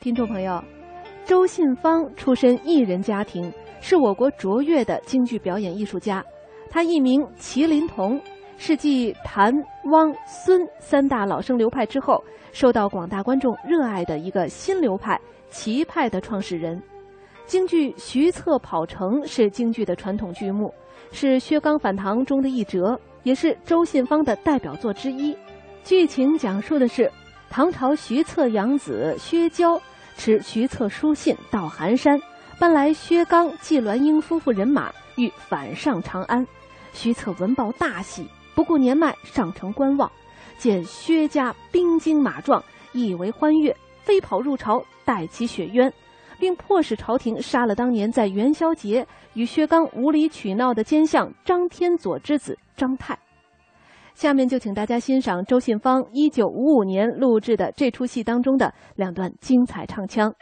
听众朋友，周信芳出身艺人家庭，是我国卓越的京剧表演艺术家。他艺名麒麟童，是继谭、汪、孙三大老生流派之后，受到广大观众热爱的一个新流派——麒派的创始人。京剧《徐策跑城》是京剧的传统剧目，是薛刚反唐中的一折，也是周信芳的代表作之一。剧情讲述的是唐朝徐策养子薛娇。持徐策书信到寒山，搬来薛刚、季鸾英夫妇人马，欲反上长安。徐策闻报大喜，不顾年迈上城观望，见薛家兵精马壮，以为欢悦，飞跑入朝，带其雪冤，并迫使朝廷杀了当年在元宵节与薛刚无理取闹的奸相张天佐之子张泰。下面就请大家欣赏周信芳一九五五年录制的这出戏当中的两段精彩唱腔。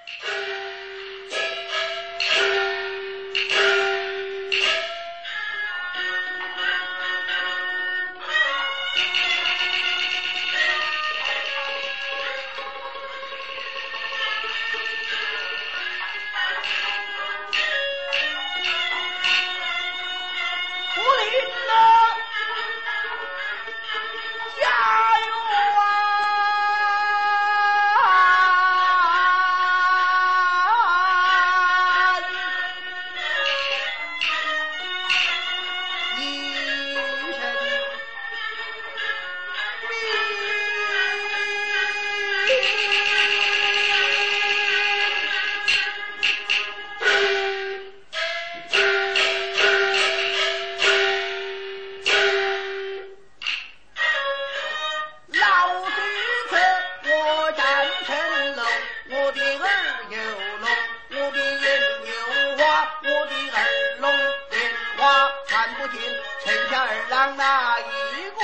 不听，陈家二郎哪一个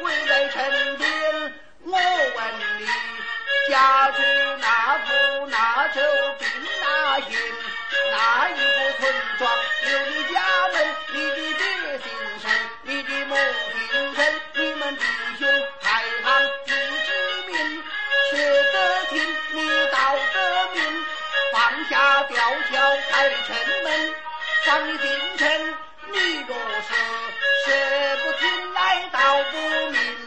跪在身边？我问你，家住哪户？哪州兵哪营？哪一个村庄有你家门？你的爹姓陈，你的母姓陈，你们弟兄排行第几名？学得听，你道得明，放下吊桥开城门，放你进城。你若是说不听来道不明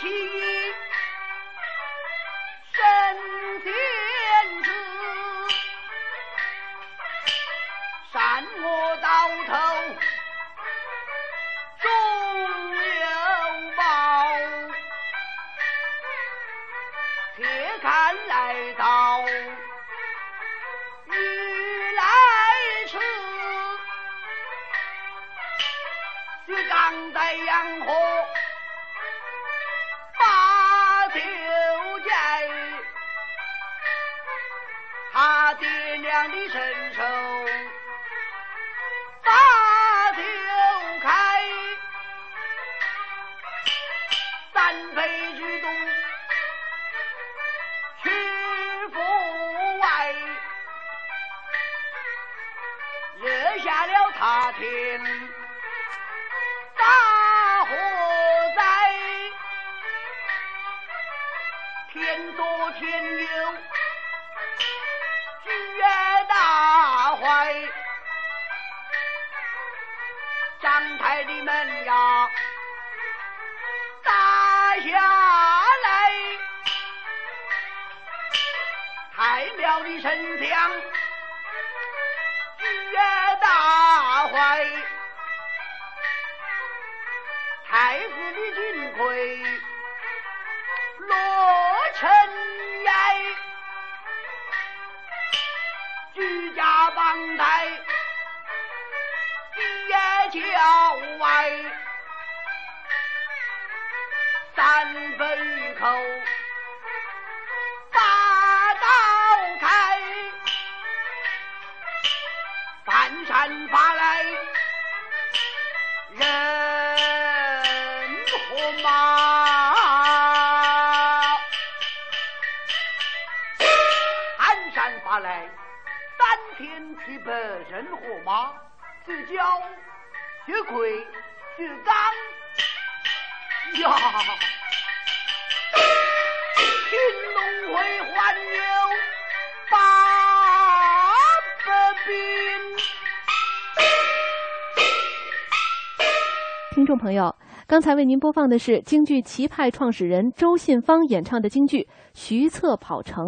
替身天子善恶到头终有报。且看来到爹娘的身手，把酒开，三杯举东去府外，惹下了他天大火灾，天多天热。大会，张台的门呀打下来，太庙的神像举业大会，太子的金盔。落尘三分口，把刀开，翻山发来，人和马。发来三天七百人和马，自交血魁血刚呀！青龙会还有八百兵。听众朋友，刚才为您播放的是京剧齐派创始人周信芳演唱的京剧《徐策跑城》。